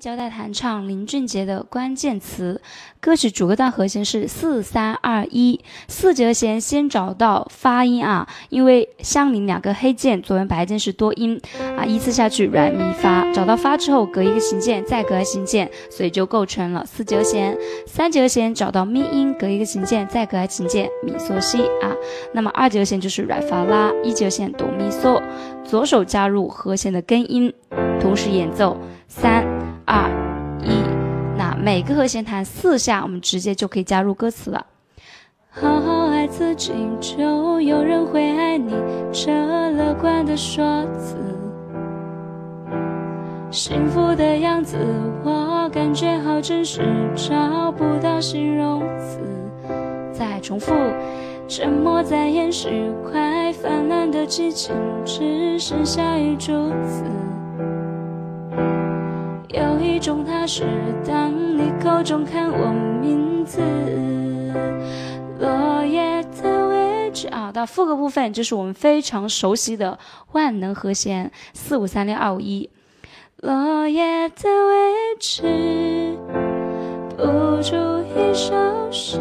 交代弹唱林俊杰的关键词。歌曲主歌段和弦是四三二一，四节和弦先找到发音啊，因为相邻两个黑键，左边白键是多音啊，依次下去软咪发，找到发之后隔一个琴键，再隔一个琴键，所以就构成了四节弦。三节和弦找到咪音，隔一个琴键，再隔一个琴键，咪嗦西啊。那么二节和弦就是软发拉，一节和弦哆咪嗦，左手加入和弦的根音，同时演奏三二一。那每个和弦弹四下，我们直接就可以加入歌词了。好好爱自己，就有人会爱你。这乐观的说辞，幸福的样子，我感觉好真实，找不到形容词。再重复，沉默在掩饰快泛滥的激情，只剩下一柱子。有一种踏实，当你口中喊我名字，落叶的位置啊，到副歌部分就是我们非常熟悉的万能和弦四五三六二五一。落叶的位置，谱出一首诗，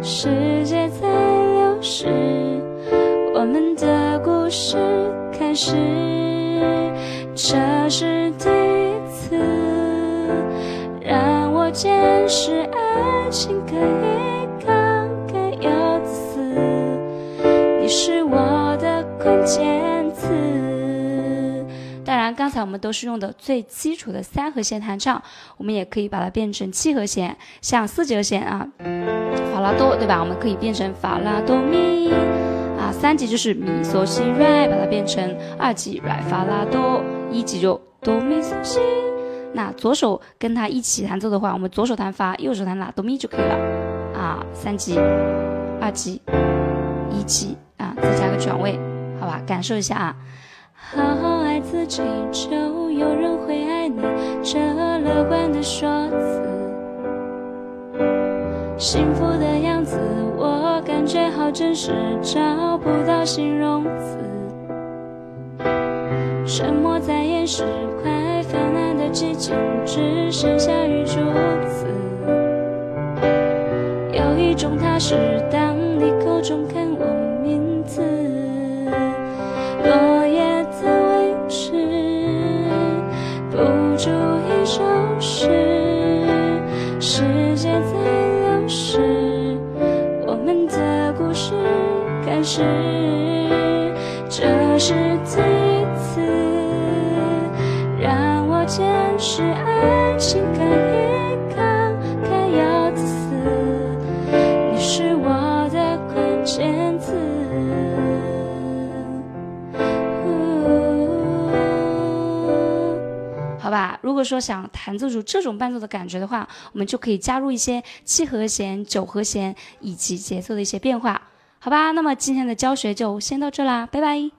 世界在流逝，我们的故事开始，这是第一次让我。见识爱情可以慷慨又自私，你是我的关键词。当然，刚才我们都是用的最基础的三和弦弹唱，我们也可以把它变成七和弦，像四级和弦啊，法拉多，对吧？我们可以变成法拉多咪啊，三级就是咪嗦西瑞，把它变成二级瑞发拉多，一级就哆咪嗦西。那左手跟它一起弹奏的话，我们左手弹发，右手弹拉哆咪就可以了啊。三级、二级、一级啊，再加个转位，好吧？感受一下啊。好好爱自己，就有人会爱你。这乐观的说辞，幸福的，真是，找不到形容词。沉默在掩饰快泛滥的激情，只剩下雨珠子。有一种踏实，当你口中喊我名字，落叶的位置，谱出一首诗，世是，这是第一次让我见识爱情可以慷慨又自私，你是我的关键词。好吧，如果说想弹奏出这种伴奏的感觉的话，我们就可以加入一些七和弦、九和弦以及节奏的一些变化。好吧，那么今天的教学就先到这啦，拜拜。